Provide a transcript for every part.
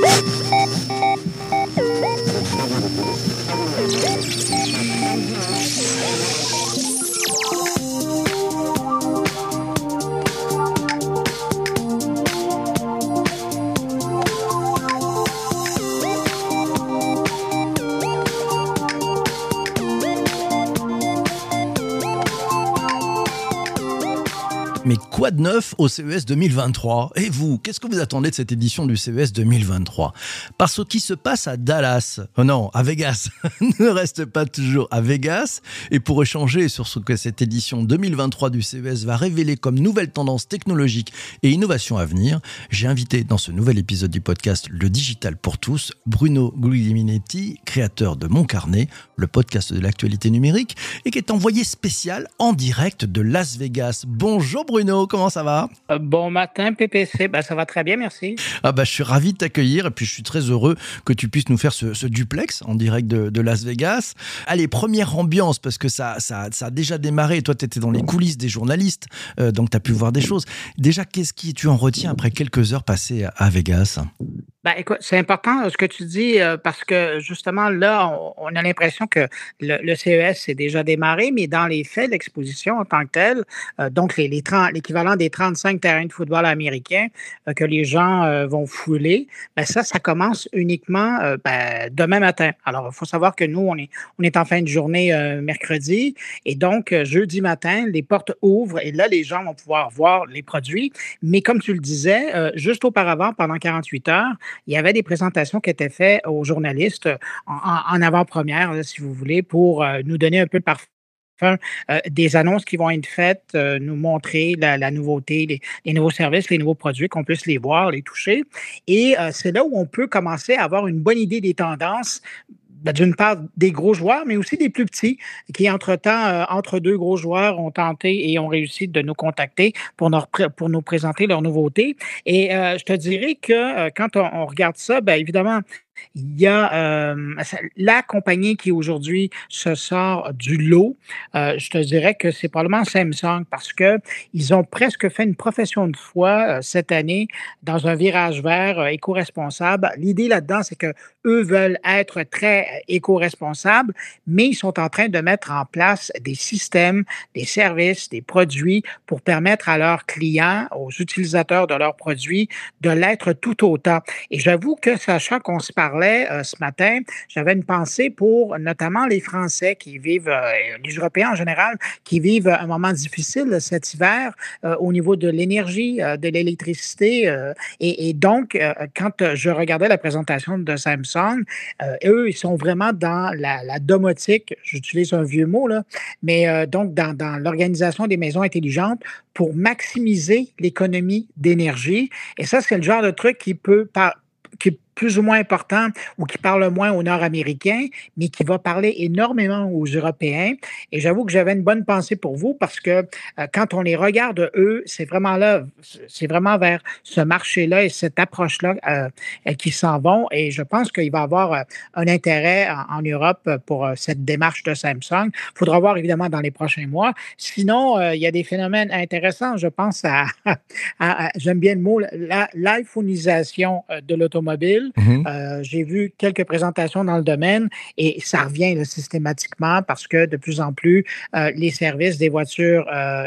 Mais de neuf au CES 2023 Et vous, qu'est-ce que vous attendez de cette édition du CES 2023 Parce que ce qui se passe à Dallas, oh non, à Vegas, ne reste pas toujours à Vegas. Et pour échanger sur ce que cette édition 2023 du CES va révéler comme nouvelles tendances technologiques et innovations à venir, j'ai invité dans ce nouvel épisode du podcast Le Digital pour tous, Bruno Guglielminetti, créateur de Mon Carnet, le podcast de l'actualité numérique, et qui est envoyé spécial en direct de Las Vegas. Bonjour Bruno. Bruno, comment ça va euh, Bon matin PPC, bah, ça va très bien, merci. Ah bah, je suis ravi de t'accueillir et puis je suis très heureux que tu puisses nous faire ce, duplex en direct de, Las Vegas. Allez, première ambiance parce que ça, ça, a déjà démarré. Toi, tu étais dans les coulisses des journalistes, euh, donc tu as pu voir des choses. Déjà, qu'est-ce que tu en retiens après quelques heures passées à Vegas? Ben, écoute, c'est important euh, ce que tu dis euh, parce que justement là, on, a l'impression que le, CES s'est déjà démarré, mais dans les faits, l'exposition en tant que telle, euh, donc les, des 35 terrains de football américains que les gens vont fouler, ben ça, ça commence uniquement ben, demain matin. Alors, il faut savoir que nous, on est, en fin de journée mercredi et donc jeudi matin, les portes ouvrent et là, les gens vont pouvoir voir les produits. Mais comme tu le disais, juste auparavant, pendant 48 heures, il y avait des présentations qui étaient faites aux journalistes en, avant-première, si vous voulez, pour euh, nous donner un peu parfum euh, des annonces qui vont être faites, euh, nous montrer la, nouveauté, les, nouveaux services, les nouveaux produits, qu'on puisse les voir, les toucher. Et c'est là où on peut commencer à avoir une bonne idée des tendances ben, d'une part des gros joueurs, mais aussi des plus petits qui, entre-temps, euh, entre deux gros joueurs, ont tenté et ont réussi de nous contacter pour nous, pour nous présenter leurs nouveautés. Et euh, je te dirais que euh, quand on, regarde ça, bien évidemment, il y a euh, la compagnie qui aujourd'hui se sort du lot. Euh, je te dirais que c'est probablement Samsung parce qu'ils ont presque fait une profession de foi euh, cette année dans un virage vert éco-responsable. L'idée là-dedans, c'est que eux veulent être très éco-responsables, mais ils sont en train de mettre en place des systèmes, des services, des produits pour permettre à leurs clients, aux utilisateurs de leurs produits, de l'être tout autant. Et j'avoue que sachant qu'on se parle euh, ce matin, j'avais une pensée pour notamment les Français qui vivent, euh, les Européens en général, qui vivent un moment difficile cet hiver euh, au niveau de l'énergie, de l'électricité. Et, donc, quand je regardais la présentation de Samsung, eux, ils sont vraiment dans la, domotique, j'utilise un vieux mot, là, mais donc dans, l'organisation des maisons intelligentes pour maximiser l'économie d'énergie. Et ça, c'est le genre de truc qui peut, qui plus ou moins important ou qui parle moins aux Nord-Américains, mais qui va parler énormément aux Européens. Et j'avoue que j'avais une bonne pensée pour vous parce que euh, quand on les regarde, eux, c'est vraiment là, c'est vraiment vers ce marché-là et cette approche-là euh, qui s'en vont. Et je pense qu'il va y avoir euh, un intérêt en, Europe pour cette démarche de Samsung. Il faudra voir évidemment dans les prochains mois. Sinon, il y a des phénomènes intéressants. Je pense à, à j'aime bien le mot, l'iPhoneisation de l'automobile. Mhm. Euh, j'ai vu quelques présentations dans le domaine et ça revient systématiquement parce que de plus en plus, euh, les services des voitures euh,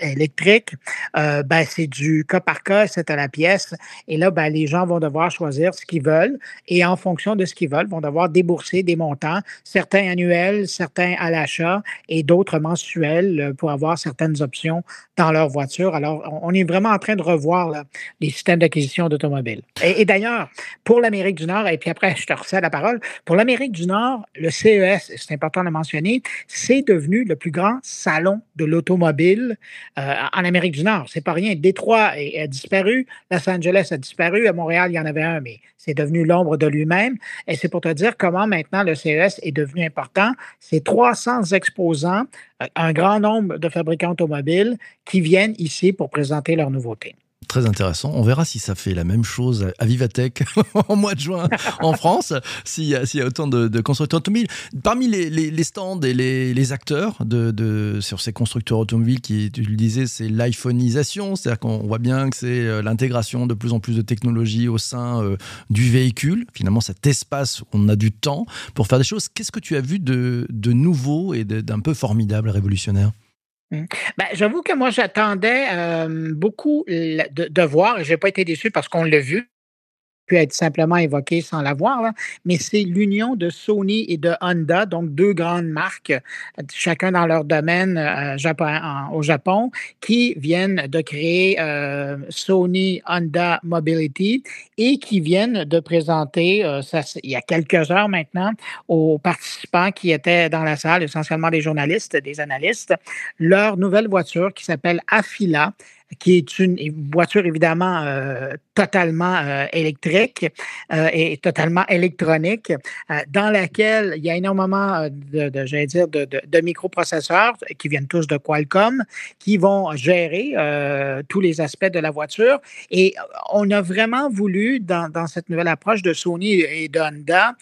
électriques, ben, c'est du cas par cas, c'est à la pièce. Et là, ben, les gens vont devoir choisir ce qu'ils veulent et en fonction de ce qu'ils veulent, vont devoir débourser des montants, certains annuels, certains à l'achat et d'autres mensuels pour avoir certaines options dans leur voiture. Alors, on est vraiment en train de revoir les systèmes d'acquisition d'automobiles. et d'ailleurs, pour l'Amérique du Nord, et puis après, je te recède la parole, pour l'Amérique du Nord, le CES, c'est important de mentionner, c'est devenu le plus grand salon de l'automobile euh, en Amérique du Nord. C'est pas rien. Détroit a, disparu, Los Angeles a disparu, à Montréal, il y en avait un, mais c'est devenu l'ombre de lui-même. Et c'est pour te dire comment maintenant le CES est devenu important. C'est 300 exposants, euh, un grand nombre de fabricants automobiles qui viennent ici pour présenter leurs nouveautés. Très intéressant. On verra si ça fait la même chose à Vivatech en mois de juin en France, s'il y, a autant de, constructeurs automobiles. Parmi les, stands et les, acteurs de, sur ces constructeurs automobiles qui, tu le disais, c'est l'iPhoneisation, c'est-à-dire qu'on voit bien que c'est euh, l'intégration de plus en plus de technologies au sein euh, du véhicule. Finalement, cet espace où on a du temps pour faire des choses. Qu'est-ce que tu as vu de, de nouveau et d'un peu formidable, révolutionnaire? Ben, j'avoue que moi, j'attendais beaucoup de, de voir, et je n'ai pas été déçu parce qu'on l'a vu, peut être simplement évoqué sans l'avoir, mais c'est l'union de Sony et de Honda, donc deux grandes marques, chacun dans leur domaine euh, au Japon, qui viennent de créer euh, Sony Honda Mobility et qui viennent de présenter, euh, il y a quelques heures maintenant, aux participants qui étaient dans la salle, essentiellement des journalistes, des analystes, leur nouvelle voiture qui s'appelle Afila qui est une voiture évidemment euh, totalement euh, électrique euh, et totalement électronique, dans laquelle il y a énormément de, j'allais dire, de, microprocesseurs qui viennent tous de Qualcomm, qui vont gérer tous les aspects de la voiture. Et on a vraiment voulu, dans, dans cette nouvelle approche de Sony et de Honda,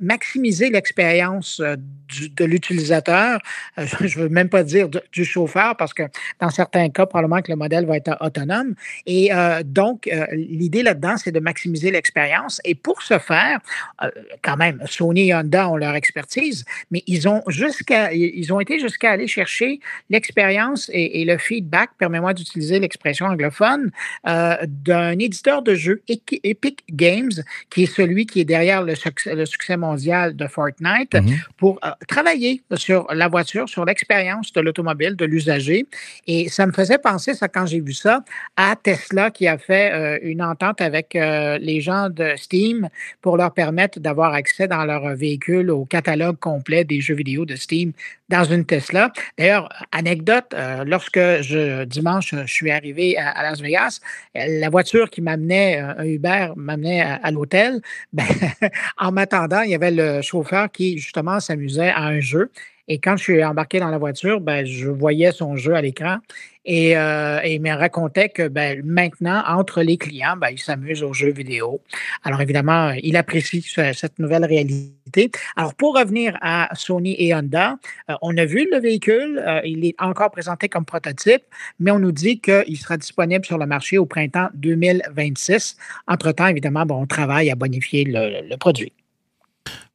maximiser l'expérience de l'utilisateur. je ne veux même pas dire du chauffeur, parce que dans certains cas, probablement que le modèle va être autonome. Et euh, donc, euh, l'idée là-dedans, c'est de maximiser l'expérience. Et pour ce faire, euh, quand même, Sony et Honda ont leur expertise, mais ils ont jusqu'à, ils ont été jusqu'à aller chercher l'expérience et, le feedback, permets-moi d'utiliser l'expression anglophone, d'un éditeur de jeux, Epic Games, qui est celui qui est derrière le succès, mondial de Fortnite, mm-hmm. pour travailler sur la voiture, sur l'expérience de l'automobile, de l'usager. Et ça me faisait penser, ça, quand j'ai vu ça, à Tesla qui a fait euh, une entente avec euh, les gens de Steam pour leur permettre d'avoir accès dans leur véhicule au catalogue complet des jeux vidéo de Steam dans une Tesla. D'ailleurs, anecdote, euh, lorsque je, dimanche, je suis arrivé à, Las Vegas, la voiture qui m'amenait, un Uber m'amenait à, l'hôtel, ben, en m'attendant, il y avait le chauffeur qui, justement, s'amusait à un jeu. Et quand je suis embarqué dans la voiture, ben, je voyais son jeu à l'écran et, euh, il me racontait que ben, maintenant, entre les clients, ben, il s'amuse aux jeux vidéo. Alors évidemment, il apprécie cette nouvelle réalité. Alors pour revenir à Sony et Honda, euh, on a vu le véhicule, euh, il est encore présenté comme prototype, mais on nous dit qu'il sera disponible sur le marché au printemps 2026. Entre-temps, évidemment, on travaille à bonifier le produit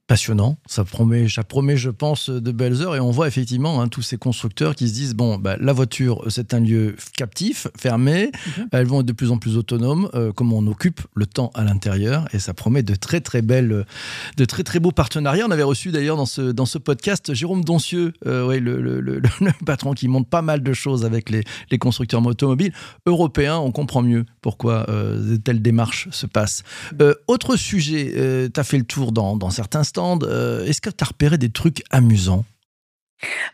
passionnant. Ça promet, ça promet, je pense, de belles heures. Et on voit effectivement hein, tous ces constructeurs qui se disent bon, bah, la voiture, c'est un lieu captif, fermé. Mhm. Elles vont être de plus en plus autonomes. Euh, comment on occupe le temps à l'intérieur Et ça promet de très très belles, de très très beaux partenariats. On avait reçu d'ailleurs dans ce dans ce podcast Jérôme Doncieux, euh, ouais, le, le, le, patron qui monte pas mal de choses avec les, les constructeurs automobiles européens. On comprend mieux pourquoi euh, de telles démarches se passent. Mhm. autre sujet, tu as fait le tour dans, dans certains euh, est-ce que tu as repéré des trucs amusants?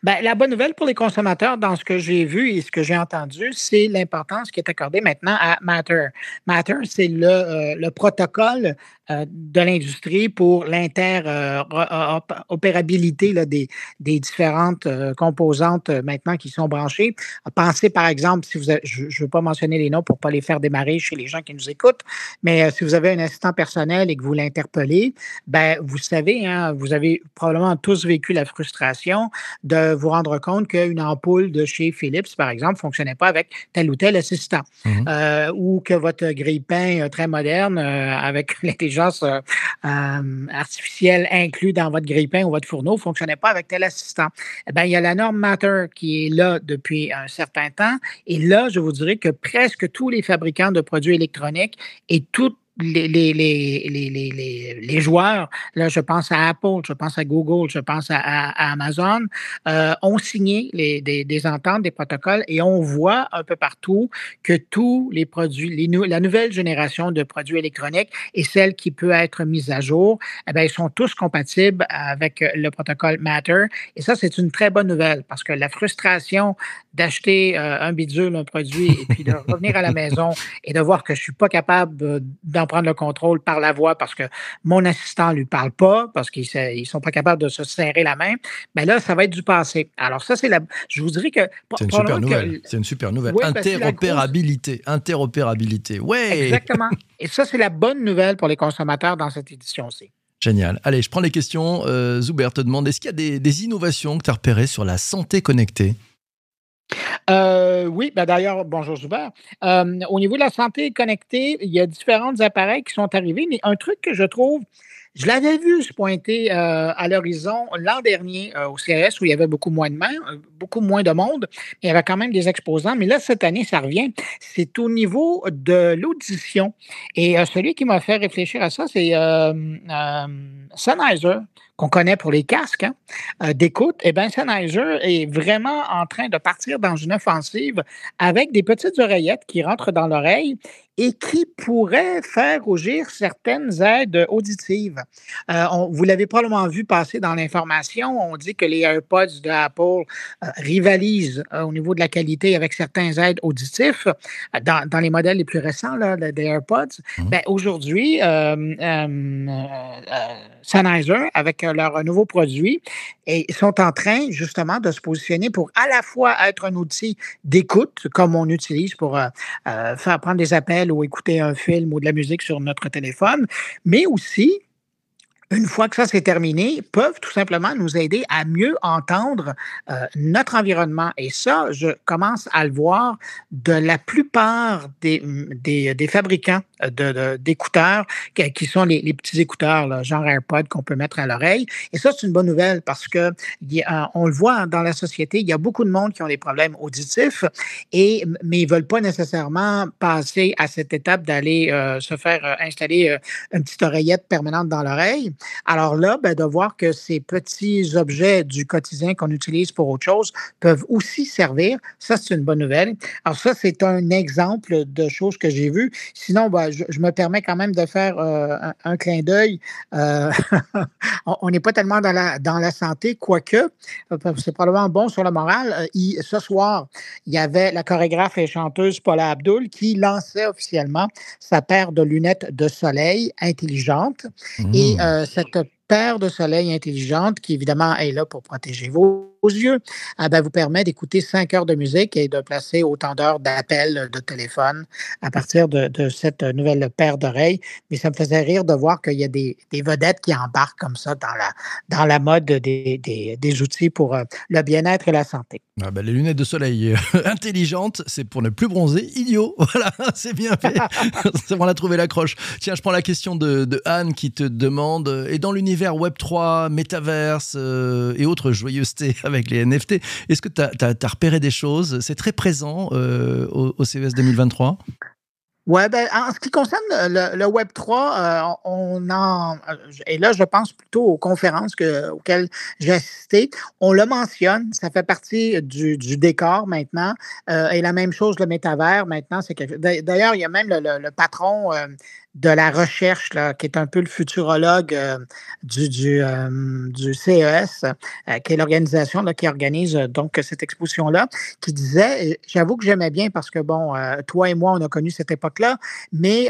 Ben, la bonne nouvelle pour les consommateurs dans ce que j'ai vu et ce que j'ai entendu, c'est l'importance qui est accordée maintenant à Matter. Matter, c'est le, euh, le protocole euh, de l'industrie pour l'interopérabilité des, des différentes euh, composantes maintenant qui sont branchées. Pensez par exemple, si vous je ne veux pas mentionner les noms pour ne pas les faire démarrer chez les gens qui nous écoutent, mais si vous avez un assistant personnel et que vous l'interpellez, ben, vous savez, hein, vous avez probablement tous vécu la frustration de vous rendre compte qu'une ampoule de chez Philips, par exemple, ne fonctionnait pas avec tel ou tel assistant, mmh euh, ou que votre grille-pain euh, très moderne, euh, avec l'intelligence artificielle inclue dans votre grille-pain ou votre fourneau, ne fonctionnait pas avec tel assistant. Eh bien, il y a la norme Matter qui est là depuis un certain temps, et là, je vous dirais que presque tous les fabricants de produits électroniques et toutes les, les, les, les, joueurs, là, je pense à Apple, je pense à Google, je pense à, Amazon, euh, ont signé les, des, des, ententes, des protocoles et on voit un peu partout que tous les produits, la nouvelle génération de produits électroniques et celle qui peut être mise à jour, eh bien, ils sont tous compatibles avec le protocole Matter. Et ça, c'est une très bonne nouvelle parce que la frustration d'acheter euh, un bidule, un produit et puis de revenir à la maison et de voir que je suis pas capable d'en en prendre le contrôle par la voix parce que mon assistant ne lui parle pas, parce qu'ils ne sont pas capables de se serrer la main, mais là, ça va être du passé. Alors ça, c'est la... Je vous dirais que... C'est une, super nouvelle. C'est une super nouvelle. Ben, interopérabilité. Interopérabilité. Ouais. Exactement. Et ça, c'est la bonne nouvelle pour les consommateurs dans cette édition-ci. Génial. Allez, je prends les questions. Euh, Zuber te demande, est-ce qu'il y a des, innovations que tu as repérées sur la santé connectée? Euh, oui, ben d'ailleurs, bonjour Zuber. Euh, au niveau de la santé connectée, il y a différents appareils qui sont arrivés, mais un truc que je trouve je l'avais vu se pointer euh, à l'horizon l'an dernier au CRS où il y avait beaucoup moins de euh, beaucoup moins de monde. Il y avait quand même des exposants, mais là, cette année, ça revient. C'est au niveau de l'audition. Et celui qui m'a fait réfléchir à ça, c'est Sennheiser qu'on connaît pour les casques hein, d'écoute, eh bien, Sennheiser est vraiment en train de partir dans une offensive avec des petites oreillettes qui rentrent dans l'oreille et qui pourrait faire rougir certaines aides auditives. Euh, vous l'avez probablement vu passer dans l'information. On dit que les AirPods de Apple euh, rivalisent euh, au niveau de la qualité avec certains aides auditifs dans, dans, les modèles les plus récents là, des AirPods. Mmh. Ben, Aujourd'hui, Sennheiser, avec leur nouveau produit, et sont en train justement de se positionner pour à la fois être un outil d'écoute, comme on utilise pour faire prendre des appels ou écouter un film ou de la musique sur notre téléphone, mais aussi une fois que ça c'est terminé, peuvent tout simplement nous aider à mieux entendre euh, notre environnement. Et ça, je commence à le voir de la plupart des, des, fabricants d'écouteurs, qui sont les, petits écouteurs, genre AirPod qu'on peut mettre à l'oreille. Et ça, c'est une bonne nouvelle parce que on le voit dans la société, il y a beaucoup de monde qui ont des problèmes auditifs, et, mais ils ne veulent pas nécessairement passer à cette étape d'aller euh, se faire euh, installer une petite oreillette permanente dans l'oreille. Alors là, ben, de voir que ces petits objets du quotidien qu'on utilise pour autre chose peuvent aussi servir, ça, c'est une bonne nouvelle. Alors ça, c'est un exemple de choses que j'ai vues. Sinon, ben, je, me permets quand même de faire euh, un, clin d'œil. Euh, on n'est pas tellement dans la, dans la santé, quoique, euh, c'est probablement bon sur le moral. ce soir, il y avait la chorégraphe et chanteuse Paula Abdul qui lançait officiellement sa paire de lunettes de soleil intelligentes. Et mmh cette paire de soleil intelligente qui, évidemment, est là pour protéger vos yeux, ben, vous permet d'écouter cinq heures de musique et de placer autant d'heures d'appels de téléphone à partir de, cette nouvelle paire d'oreilles. Mais ça me faisait rire de voir qu'il y a des, vedettes qui embarquent comme ça dans la, dans la mode des, des, outils pour euh, le bien-être et la santé. Ah ben, les lunettes de soleil euh, intelligentes, c'est pour ne plus bronzer. Idiot, voilà, c'est bien fait. On a trouvé l'accroche. Tiens, je prends la question de, de Anne qui te demande, et dans l'univers Web3, métaverse euh, et autres joyeusetés avec les NFT. Est-ce que tu as, repéré des choses? C'est très présent euh, au, CES 2023 oui, ben, en ce qui concerne le, Web 3, euh, on en et là je pense plutôt aux conférences que, auxquelles j'ai assisté. On le mentionne, ça fait partie du, décor maintenant. et la même chose le métavers maintenant, c'est D'ailleurs, il y a même le, patron de la recherche, là, qui est un peu le futurologue euh, du, du, euh, du, CES, euh, qui est l'organisation qui organise donc cette exposition-là, qui disait, j'avoue que j'aimais bien parce que, bon, toi et moi, on a connu cette époque-là, mais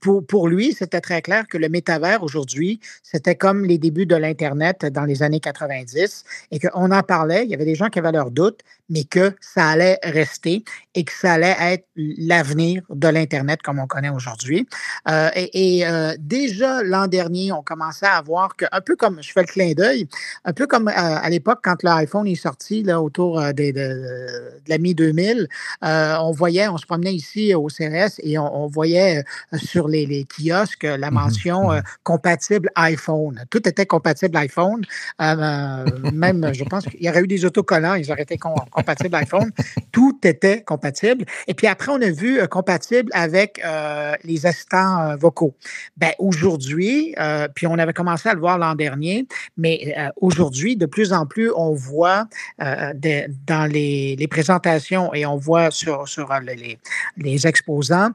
pour, pour lui, c'était très clair que le métavers aujourd'hui, c'était comme les débuts de l'Internet dans les années 90 et qu'on en parlait, il y avait des gens qui avaient leurs doutes, mais que ça allait rester et que ça allait être l'avenir de l'Internet comme on connaît aujourd'hui. Et, euh, déjà l'an dernier, on commençait à voir que, un peu comme, je fais le clin d'œil, un peu comme euh, à l'époque quand l'iPhone est sorti, là, autour de, la mi-2000, on voyait, on se promenait ici au CRS et on, voyait sur les, kiosques la mmh mention mmh compatible iPhone. Tout était compatible iPhone. même, je pense qu'il y aurait eu des autocollants, ils auraient été compatibles iPhone. Tout était compatible. Et puis après, on a vu compatible avec les assistants vocaux. Ben, aujourd'hui, euh, puis on avait commencé à le voir l'an dernier, mais euh, aujourd'hui, de plus en plus, on voit euh, dans les, présentations et on voit sur, les, exposants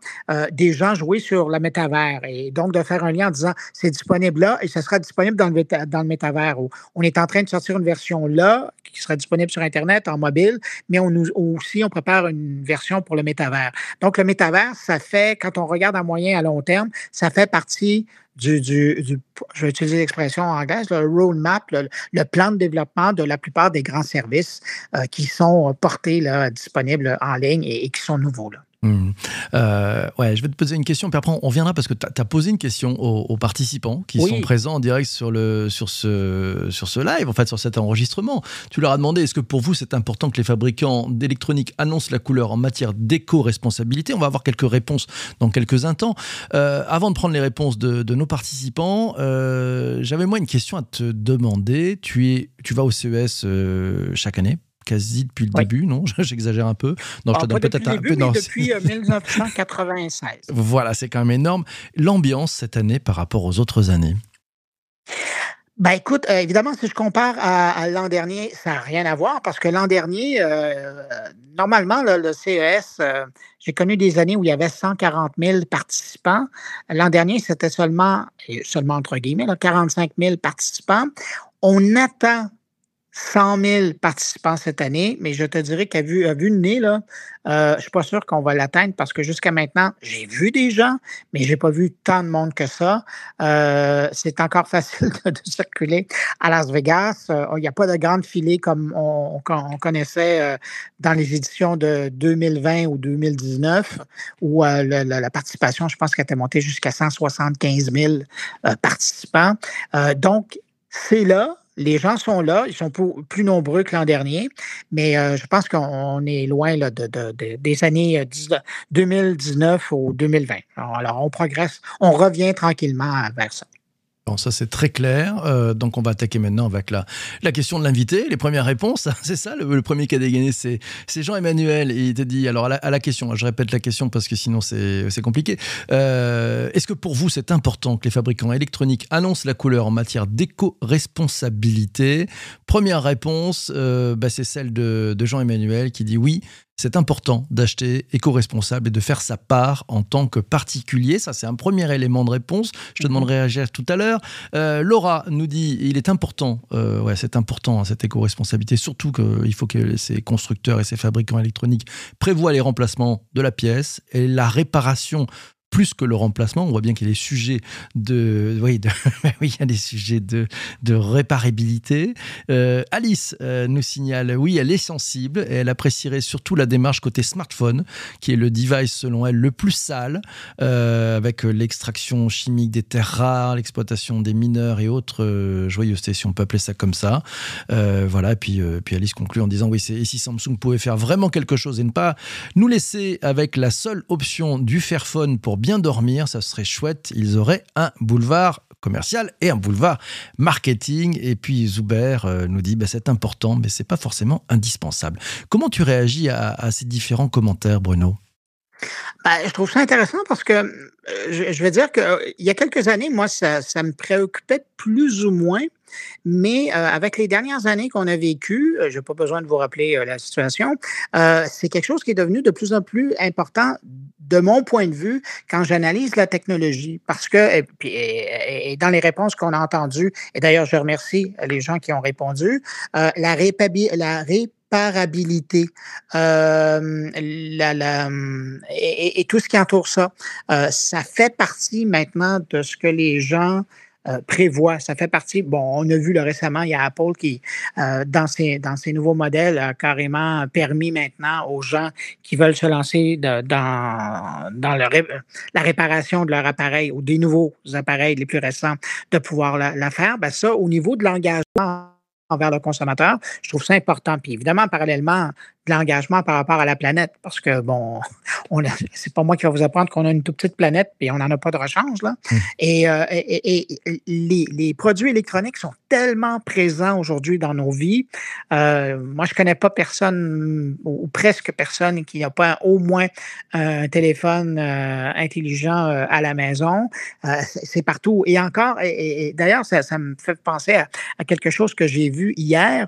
des gens jouer sur le métavers et donc de faire un lien en disant c'est disponible là et ça sera disponible dans le, dans métavers. On est en train de sortir une version là qui sera disponible sur Internet, en mobile, mais aussi, on prépare une version pour le métavers. Donc, le métavers, ça fait, quand on regarde à moyen à long terme, ça fait partie du, je vais utiliser l'expression anglaise, le roadmap, le, plan de développement de la plupart des grands services euh, qui sont portés là, disponibles en ligne et, qui sont nouveaux. Hmm. Euh, ouais, je vais te poser une question, puis après on viendra parce que tu as, posé une question aux, participants qui sont présents en direct sur, le, sur, ce, sur ce live, en fait sur cet enregistrement. Tu leur as demandé est-ce que pour vous c'est important que les fabricants d'électronique annoncent la couleur en matière d'éco-responsabilité? On va avoir quelques réponses dans quelques instants. Euh, avant de prendre les réponses de, nos participants, euh, j'avais moi une question à te demander. Tu, es, tu vas au CES chaque année? Quasi depuis le début, non? J'exagère un peu. Non, je te ah, donne peut-être un peu. Non, depuis 1996. Euh, voilà, c'est quand même énorme. L'ambiance cette année par rapport aux autres années? Ben écoute, euh, évidemment, si je compare à, l'an dernier, ça n'a rien à voir parce que l'an dernier, euh, normalement, le CES, j'ai connu des années où il y avait 140 000 participants. L'an dernier, c'était seulement, seulement entre guillemets, 45 000 participants. On attend 100 000 participants cette année, mais je te dirais qu'à vue, à vue de nez, là, euh, je suis pas sûr qu'on va l'atteindre parce que jusqu'à maintenant, j'ai vu des gens, mais j'ai pas vu tant de monde que ça. Euh, c'est encore facile de, circuler à Las Vegas. Euh, il n'y a pas de grande filée comme on, connaissait euh, dans les éditions de 2020 ou 2019, où la, la, participation, je pense qu'elle était montée jusqu'à 175 000 participants. donc, c'est là, les gens sont là, ils sont plus nombreux que l'an dernier, mais euh, je pense qu'on est loin des années 2019 ou 2020. alors, on progresse, on revient tranquillement vers ça. Bon, ça c'est très clair. Euh, donc on va attaquer maintenant avec la, la question de l'invité. Les premières réponses, c'est ça. Le, premier qui a dégainé, c'est, Jean-Emmanuel. il te dit, alors à la, question, je répète la question parce que sinon c'est, compliqué. Euh, est-ce que pour vous c'est important que les fabricants électroniques annoncent la couleur en matière d'éco-responsabilité? Première réponse, euh, bah, c'est celle de Jean-Emmanuel qui dit oui c'est important d'acheter éco-responsable et de faire sa part en tant que particulier. Ça, c'est un premier élément de réponse. Je te mhm. demanderai à réagir tout à l'heure. Euh, Laura nous dit il est important, euh, ouais, c'est important hein, cette éco-responsabilité, surtout qu'il faut que ces constructeurs et ces fabricants électroniques prévoient les remplacements de la pièce et la réparation plus que le remplacement. On voit bien qu'il y a des sujets de, oui, oui, il y a des sujets de réparabilité. Euh, Alice euh, nous signale, oui, elle est sensible et elle apprécierait surtout la démarche côté smartphone, qui est le device selon elle le plus sale, euh, avec l'extraction chimique des terres rares, l'exploitation des mineurs et autres joyeusetés, si on peut appeler ça comme ça. voilà, et puis, puis Alice conclut en disant, oui, et si Samsung pouvait faire vraiment quelque chose et ne pas nous laisser avec la seule option du Fairphone pour bien dormir, ça serait chouette. Ils auraient un boulevard commercial et un boulevard marketing. Et puis Zuber euh, nous dit bah, c'est important, mais c'est pas forcément indispensable. Comment tu réagis à, ces différents commentaires, Bruno? Bah, je trouve ça intéressant parce que euh, je, vais dire qu'il euh, y a quelques années, moi, ça, me préoccupait plus ou moins mais euh, avec les dernières années qu'on a vécues, euh, je n'ai pas besoin de vous rappeler euh, la situation, c'est quelque chose qui est devenu de plus en plus important de mon point de vue quand j'analyse la technologie. Parce que, et, dans les réponses qu'on a entendues, et d'ailleurs, je remercie les gens qui ont répondu, la, réparabilité et, tout ce qui entoure ça. ça fait partie maintenant de ce que les gens euh, prévoit. Ça fait partie, bon, on a vu le récemment, il y a Apple qui, euh, dans, ses, dans ses nouveaux modèles, a carrément permis maintenant aux gens qui veulent se lancer dans, dans la réparation de leur appareil ou des nouveaux appareils les plus récents de pouvoir la, la faire. Ben ça, au niveau de l'engagement envers le consommateur, je trouve ça important. Puis évidemment, parallèlement, de l'engagement par rapport à la planète. Parce que, bon, on c'est pas moi qui va vous apprendre qu'on a une toute petite planète et on n'en a pas de rechange. Là. Mmh. Euh, et, et, les, les, produits électroniques sont tellement présents aujourd'hui dans nos vies. Euh, moi, je connais pas personne ou, presque personne qui n'a pas au moins un téléphone euh, intelligent euh, à la maison. c'est partout. Et encore, et, d'ailleurs, ça, ça, me fait penser à, quelque chose que j'ai vu hier.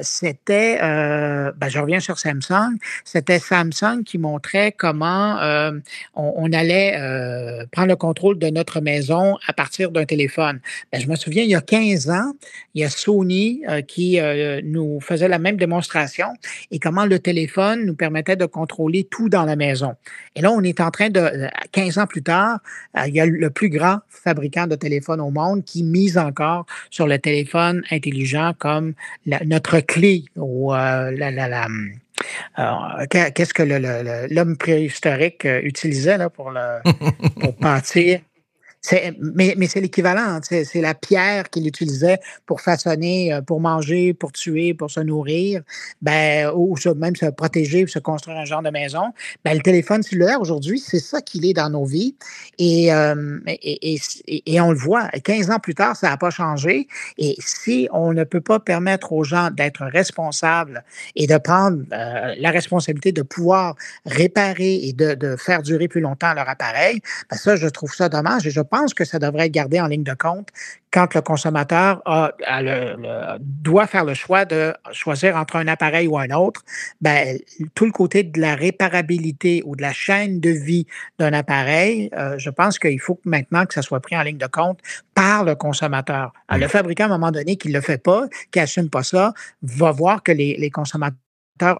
C'était, ben, je reviens sur Samsung, c'était Samsung qui montrait comment euh, on, allait euh, prendre le contrôle de notre maison à partir d'un téléphone. Ben, je me souviens, il y a 15 ans, il y a Sony euh, qui nous faisait la même démonstration et comment le téléphone nous permettait de contrôler tout dans la maison. Et là, on est en train de, 15 ans plus tard, il y a le plus grand fabricant de téléphones au monde qui mise encore sur le téléphone intelligent comme notre clé ou la, la, euh, qu'est-ce que l'homme préhistorique euh, utilisait là, pour, le, pour bâtir mais, c'est l'équivalent. C'est la pierre qu'il utilisait pour façonner, euh, pour manger, pour tuer, pour se nourrir, ben, ou même se protéger, se construire un genre de maison. Ben, le téléphone cellulaire, aujourd'hui, c'est ça qu'il est dans nos vies. Et, euh, on le voit. 15 ans plus tard, ça n'a pas changé. Et si on ne peut pas permettre aux gens d'être responsables et de prendre euh, la responsabilité de pouvoir réparer et de, faire durer plus longtemps leur appareil, ben ça, je trouve ça dommage. Pense que ça devrait être gardé en ligne de compte quand le consommateur doit faire le choix de choisir entre un appareil ou un autre. Ben, tout le côté de la réparabilité ou de la chaîne de vie d'un appareil, euh, je pense qu'il faut maintenant que ça soit pris en ligne de compte par le consommateur. le fabricant, à un moment donné, qui ne le fait pas, qui n'assume pas ça, va voir que les, les consommateurs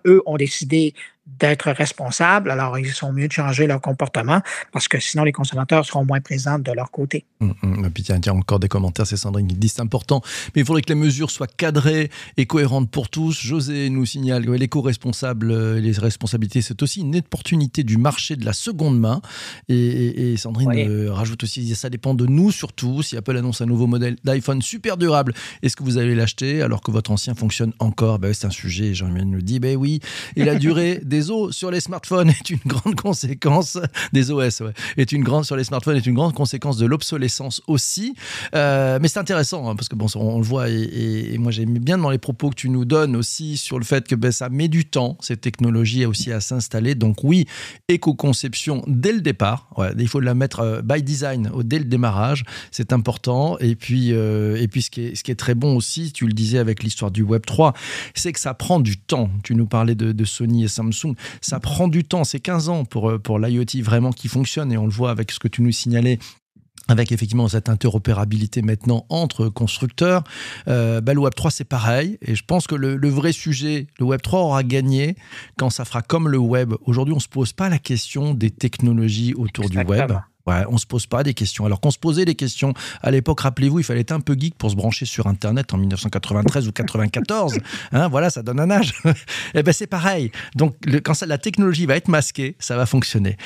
eux, ont décidé d'être responsables, alors ils sont mieux de changer leur comportement parce que sinon les consommateurs seront moins présents de leur côté. Hum, hum. Et puis tiens, tiens, encore des commentaires, c'est Sandrine qui dit c'est important, mais il faudrait que les mesures soient cadrées et cohérentes pour tous. José nous signale que l'éco-responsable et les responsabilités, c'est aussi une opportunité du marché de la seconde main. Et, Sandrine euh, rajoute aussi, ça dépend de nous surtout. Si Apple annonce un nouveau modèle d'iPhone super durable, est-ce que vous allez l'acheter alors que votre ancien fonctionne encore? Ben, C'est un sujet, Jean-Michel nous dit, ben oui, et la durée des os sur les smartphones est une grande conséquence des OS, est une grande sur les smartphones est une grande conséquence de l'obsolescence aussi. Euh, mais c'est intéressant hein, parce que bon, on, le voit et, moi j'aime bien dans les propos que tu nous donnes aussi sur le fait que ben, ça met du temps cette technologie aussi à s'installer. Donc oui, éco-conception dès le départ. il faut la mettre euh, by design dès le démarrage, c'est important. Et puis euh, et puis ce qui est très bon aussi, tu le disais avec l'histoire du Web 3, c'est que ça prend du temps. Tu nous parlais de Sony et Samsung ça prend du temps, c'est 15 ans pour, euh, pour l'IoT vraiment qui fonctionne et on le voit avec ce que tu nous signalais avec effectivement cette interopérabilité maintenant entre constructeurs. Euh, bah, le Web 3, c'est pareil. Et je pense que le, vrai sujet, le Web 3 aura gagné quand ça fera comme le Web. Aujourd'hui, on ne se pose pas la question des technologies autour du Web. Ouais, on se pose pas des questions. Alors qu'on se posait des questions à l'époque, rappelez-vous, il fallait être un peu geek pour se brancher sur Internet en 1993 ou 94. Hein, voilà, ça donne un âge. et eh ben c'est pareil. Donc quand ça, la technologie va être masquée, ça va fonctionner.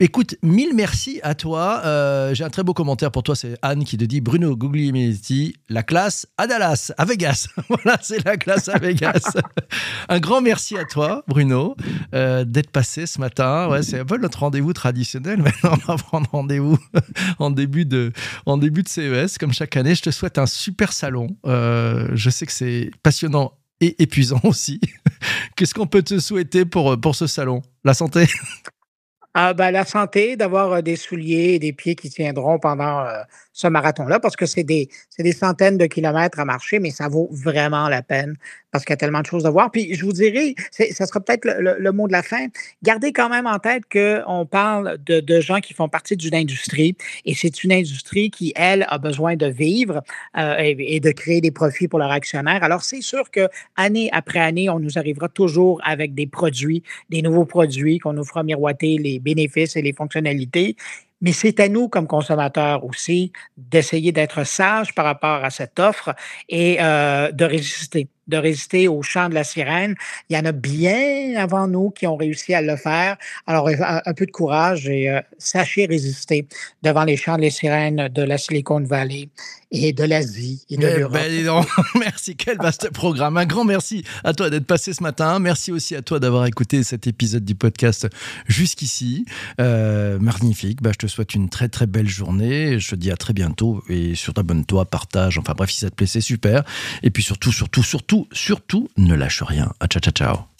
Écoute, mille merci à toi. Euh, j'ai un très beau commentaire pour toi. C'est Anne qui te dit Bruno Guglielminetti, la classe à Dallas, à Vegas. voilà, c'est la classe à Vegas. un grand merci à toi, Bruno, euh, d'être passé ce matin. Ouais, c'est un peu notre rendez-vous traditionnel. Maintenant, on va prendre rendez-vous en début de, en début de CES, comme chaque année. Je te souhaite un super salon. Euh, je sais que c'est passionnant et épuisant aussi. Qu'est-ce qu'on peut te souhaiter pour, pour ce salon? La santé? Ah, ben, la santé, d'avoir euh, des souliers et des pieds qui tiendront pendant euh, ce marathon-là, parce que c'est des, des centaines de kilomètres à marcher, mais ça vaut vraiment la peine parce qu'il y a tellement de choses à voir. Puis je vous dirais, ça sera peut-être le, mot de la fin. Gardez quand même en tête qu'on parle de, gens qui font partie d'une industrie et c'est une industrie qui, elle, a besoin de vivre euh, et, et, de créer des profits pour leurs actionnaires. Alors c'est sûr que année après année, on nous arrivera toujours avec des produits, des nouveaux produits qu'on nous fera miroiter les bénéfices et les fonctionnalités. Mais c'est à nous, comme consommateurs aussi, d'essayer d'être sages par rapport à cette offre et euh, de résister de résister au chant de la sirène. Il y en a bien avant nous qui ont réussi à le faire. Alors, un, peu de courage et euh, sachez résister devant les chants de la sirène de la Silicon Valley et de l'Asie et de eh l'Europe. Ben, merci, quel vaste programme. Un grand merci à toi d'être passé ce matin. Merci aussi à toi d'avoir écouté cet épisode du podcast jusqu'ici. Euh, magnifique. Bah, je te souhaite une très très belle journée. Je te dis à très bientôt et surtout abonne-toi, partage. Enfin bref, si ça te plaît, c'est super. Et puis surtout, surtout, surtout, surtout, ne lâche rien. Ciao, ciao, ciao.